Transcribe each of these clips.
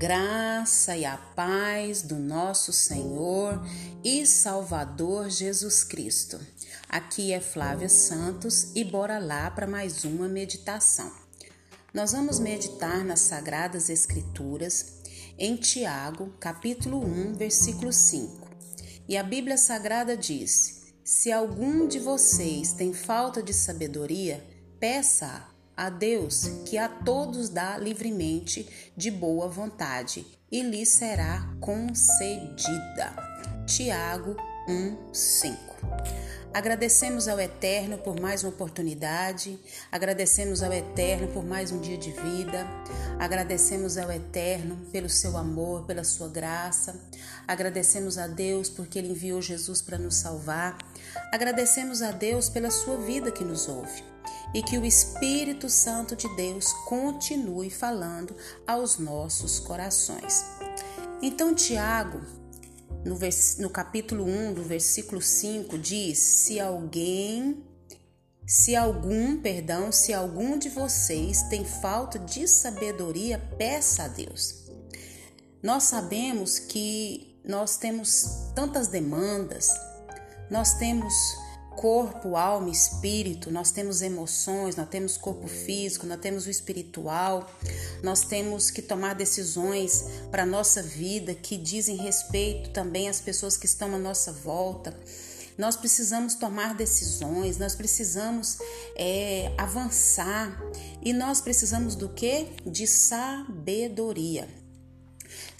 graça e a paz do nosso Senhor e Salvador Jesus Cristo. Aqui é Flávia Santos e bora lá para mais uma meditação. Nós vamos meditar nas Sagradas Escrituras em Tiago, capítulo 1, versículo 5. E a Bíblia Sagrada diz: Se algum de vocês tem falta de sabedoria, peça a Deus, que a todos dá livremente de boa vontade, e lhe será concedida. Tiago 1:5. Agradecemos ao Eterno por mais uma oportunidade, agradecemos ao Eterno por mais um dia de vida, agradecemos ao Eterno pelo seu amor, pela sua graça, agradecemos a Deus porque Ele enviou Jesus para nos salvar, agradecemos a Deus pela sua vida que nos ouve e que o Espírito Santo de Deus continue falando aos nossos corações. Então, Tiago, no, vers... no capítulo 1, do versículo 5, diz: Se alguém, se algum, perdão, se algum de vocês tem falta de sabedoria, peça a Deus. Nós sabemos que nós temos tantas demandas, nós temos corpo, alma, espírito, nós temos emoções, nós temos corpo físico, nós temos o espiritual, nós temos que tomar decisões para a nossa vida que dizem respeito também às pessoas que estão à nossa volta. Nós precisamos tomar decisões, nós precisamos é, avançar e nós precisamos do que? De sabedoria.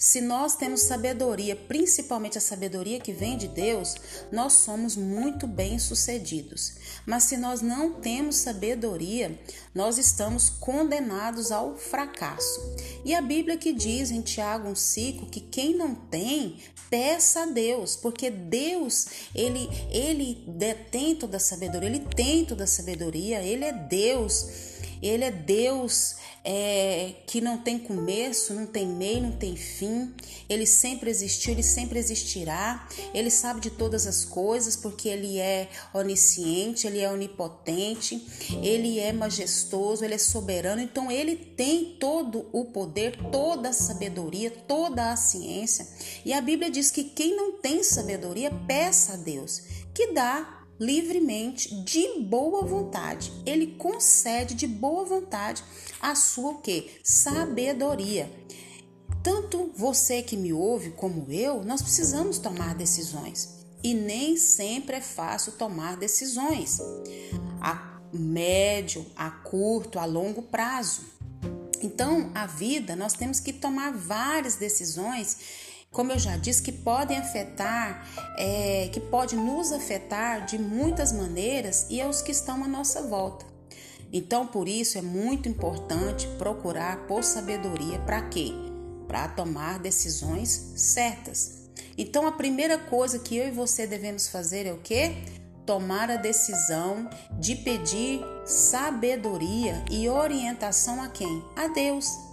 Se nós temos sabedoria, principalmente a sabedoria que vem de Deus, nós somos muito bem-sucedidos. Mas se nós não temos sabedoria, nós estamos condenados ao fracasso. E a Bíblia que diz em Tiago 1,5 que quem não tem, peça a Deus, porque Deus, ele, ele detém toda a sabedoria, ele tem toda a sabedoria, ele é Deus. Ele é Deus é, que não tem começo, não tem meio, não tem fim. Ele sempre existiu, ele sempre existirá. Ele sabe de todas as coisas porque ele é onisciente, ele é onipotente, ele é majestoso, ele é soberano. Então ele tem todo o poder, toda a sabedoria, toda a ciência. E a Bíblia diz que quem não tem sabedoria, peça a Deus, que dá livremente, de boa vontade. Ele concede de boa vontade a sua o quê? Sabedoria. Tanto você que me ouve como eu, nós precisamos tomar decisões. E nem sempre é fácil tomar decisões. A médio, a curto, a longo prazo. Então, a vida, nós temos que tomar várias decisões como eu já disse, que podem afetar, é, que pode nos afetar de muitas maneiras e aos que estão à nossa volta. Então, por isso é muito importante procurar por sabedoria para quê? Para tomar decisões certas. Então, a primeira coisa que eu e você devemos fazer é o quê? Tomar a decisão de pedir sabedoria e orientação a quem? A Deus.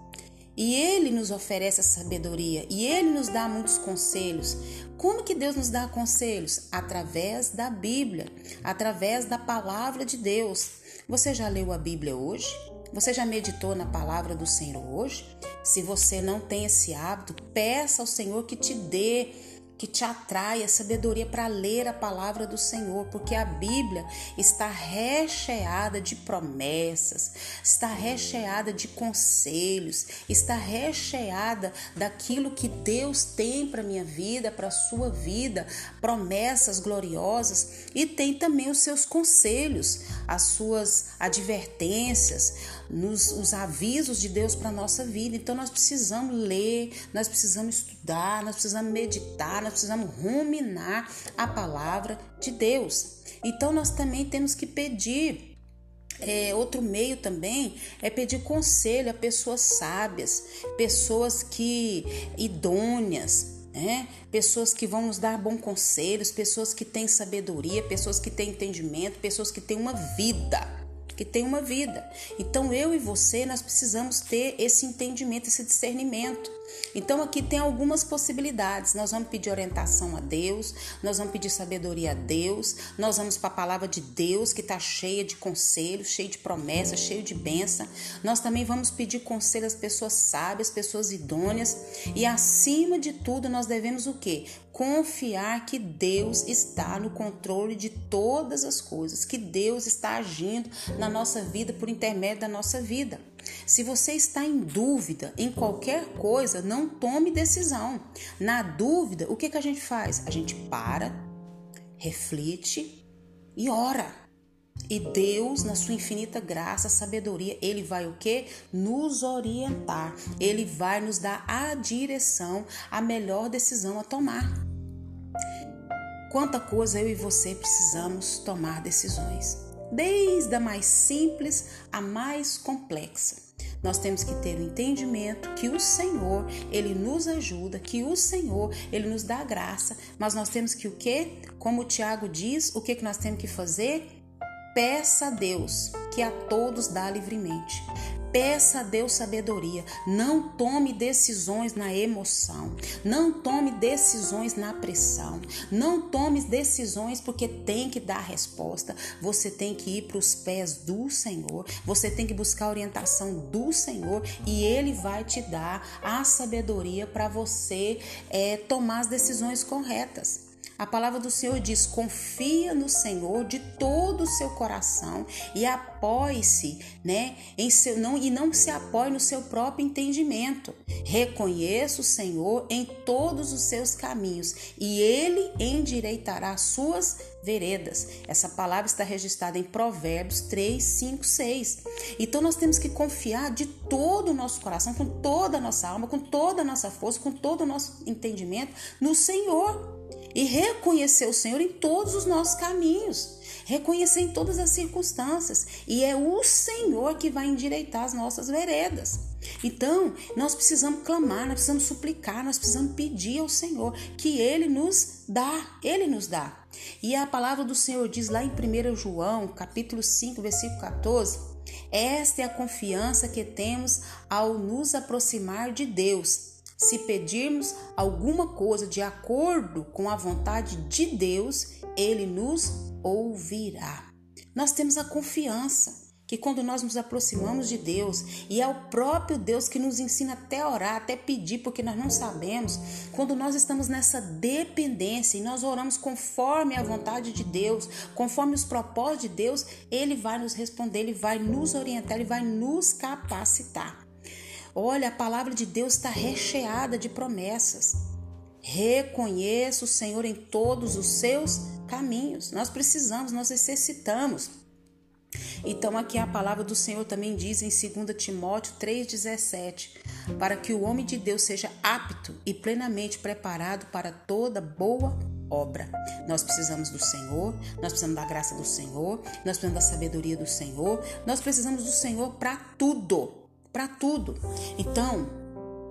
E ele nos oferece a sabedoria e ele nos dá muitos conselhos. Como que Deus nos dá conselhos? Através da Bíblia, através da palavra de Deus. Você já leu a Bíblia hoje? Você já meditou na palavra do Senhor hoje? Se você não tem esse hábito, peça ao Senhor que te dê que te atrai a sabedoria para ler a palavra do Senhor, porque a Bíblia está recheada de promessas, está recheada de conselhos, está recheada daquilo que Deus tem para minha vida, para a sua vida, promessas gloriosas e tem também os seus conselhos, as suas advertências, nos, os avisos de Deus para a nossa vida. Então nós precisamos ler, nós precisamos estudar, nós precisamos meditar, nós precisamos ruminar a palavra de Deus. Então nós também temos que pedir é, outro meio também é pedir conselho a pessoas sábias, pessoas que idôneas, né? pessoas que vão nos dar bons conselhos, pessoas que têm sabedoria, pessoas que têm entendimento, pessoas que têm uma vida que tem uma vida. Então eu e você nós precisamos ter esse entendimento, esse discernimento. Então aqui tem algumas possibilidades. Nós vamos pedir orientação a Deus, nós vamos pedir sabedoria a Deus, nós vamos para a palavra de Deus que está cheia de conselhos, cheia de promessas, cheia de bênção. Nós também vamos pedir conselho às pessoas sábias, pessoas idôneas e acima de tudo nós devemos o quê? Confiar que Deus está no controle de todas as coisas, que Deus está agindo na nossa vida por intermédio da nossa vida. Se você está em dúvida em qualquer coisa, não tome decisão. Na dúvida, o que, que a gente faz? A gente para, reflete e ora. E Deus, na sua infinita graça, sabedoria, ele vai o que? Nos orientar. Ele vai nos dar a direção, a melhor decisão a tomar. Quanta coisa eu e você precisamos tomar decisões desde a mais simples à mais complexa. Nós temos que ter o entendimento que o Senhor, ele nos ajuda, que o Senhor, ele nos dá graça, mas nós temos que o quê? Como o Tiago diz, o que que nós temos que fazer? Peça a Deus, que a todos dá livremente. Peça a Deus sabedoria. Não tome decisões na emoção. Não tome decisões na pressão. Não tome decisões porque tem que dar resposta. Você tem que ir para os pés do Senhor. Você tem que buscar a orientação do Senhor e Ele vai te dar a sabedoria para você é, tomar as decisões corretas. A palavra do Senhor diz: confia no Senhor de todo o seu coração e apoie-se, né, em seu não e não se apoie no seu próprio entendimento. Reconheça o Senhor em todos os seus caminhos e ele endireitará suas veredas. Essa palavra está registrada em Provérbios 3, 5, 6. Então nós temos que confiar de todo o nosso coração, com toda a nossa alma, com toda a nossa força, com todo o nosso entendimento no Senhor e reconhecer o Senhor em todos os nossos caminhos, reconhecer em todas as circunstâncias, e é o Senhor que vai endireitar as nossas veredas. Então, nós precisamos clamar, nós precisamos suplicar, nós precisamos pedir ao Senhor que Ele nos dá, Ele nos dá. E a palavra do Senhor diz lá em 1 João, capítulo 5, versículo 14, esta é a confiança que temos ao nos aproximar de Deus se pedirmos alguma coisa de acordo com a vontade de Deus, ele nos ouvirá. Nós temos a confiança que quando nós nos aproximamos de Deus, e é o próprio Deus que nos ensina até orar, até pedir, porque nós não sabemos, quando nós estamos nessa dependência e nós oramos conforme a vontade de Deus, conforme os propósitos de Deus, Ele vai nos responder, Ele vai nos orientar, Ele vai nos capacitar. Olha, a palavra de Deus está recheada de promessas. Reconheça o Senhor em todos os seus caminhos. Nós precisamos, nós necessitamos. Então, aqui a palavra do Senhor também diz em 2 Timóteo 3,17: para que o homem de Deus seja apto e plenamente preparado para toda boa obra. Nós precisamos do Senhor, nós precisamos da graça do Senhor, nós precisamos da sabedoria do Senhor, nós precisamos do Senhor para tudo para tudo. Então,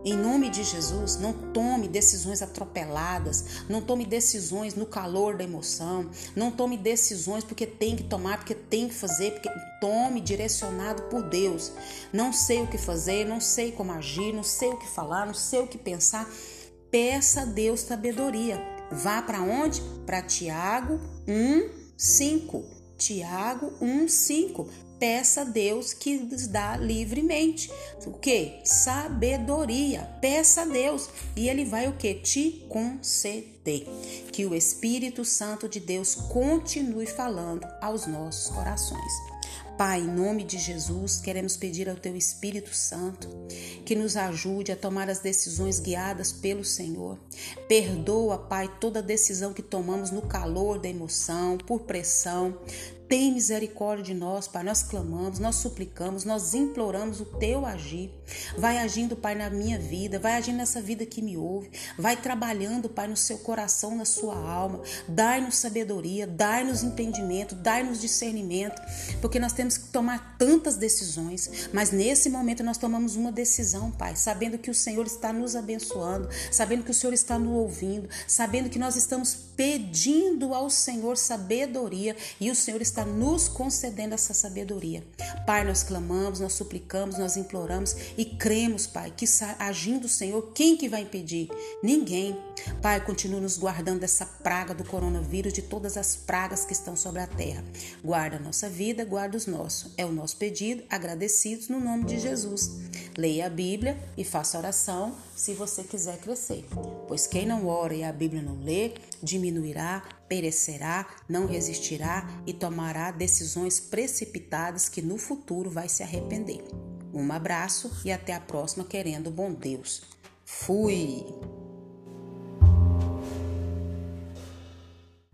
em nome de Jesus, não tome decisões atropeladas, não tome decisões no calor da emoção, não tome decisões porque tem que tomar, porque tem que fazer, porque tome direcionado por Deus. Não sei o que fazer, não sei como agir, não sei o que falar, não sei o que pensar. Peça a Deus sabedoria. Vá para onde? Para Tiago 1, 5. Tiago 1, 5 peça a Deus que nos dá livremente. O que? Sabedoria. Peça a Deus e ele vai o que? Te conceder. Que o Espírito Santo de Deus continue falando aos nossos corações. Pai, em nome de Jesus, queremos pedir ao Teu Espírito Santo que nos ajude a tomar as decisões guiadas pelo Senhor. Perdoa, Pai, toda decisão que tomamos no calor da emoção, por pressão. Tem misericórdia de nós, Pai. Nós clamamos, nós suplicamos, nós imploramos o teu agir. Vai agindo, Pai, na minha vida, vai agindo nessa vida que me ouve. Vai trabalhando, Pai, no seu coração, na sua alma. Dai-nos sabedoria, dai-nos entendimento, dai-nos discernimento, porque nós temos que tomar tantas decisões, mas nesse momento nós tomamos uma decisão, Pai, sabendo que o Senhor está nos abençoando, sabendo que o Senhor está nos ouvindo, sabendo que nós estamos pedindo ao Senhor sabedoria e o Senhor está está nos concedendo essa sabedoria. Pai, nós clamamos, nós suplicamos, nós imploramos e cremos, Pai, que agindo o Senhor, quem que vai impedir? Ninguém. Pai, continua nos guardando dessa praga do coronavírus, de todas as pragas que estão sobre a terra. Guarda a nossa vida, guarda os nossos. É o nosso pedido, agradecidos no nome de Jesus. Leia a Bíblia e faça oração se você quiser crescer. Pois quem não ora e a Bíblia não lê, diminuirá, perecerá, não resistirá e tomará decisões precipitadas que no futuro vai se arrepender. Um abraço e até a próxima, querendo bom Deus. Fui!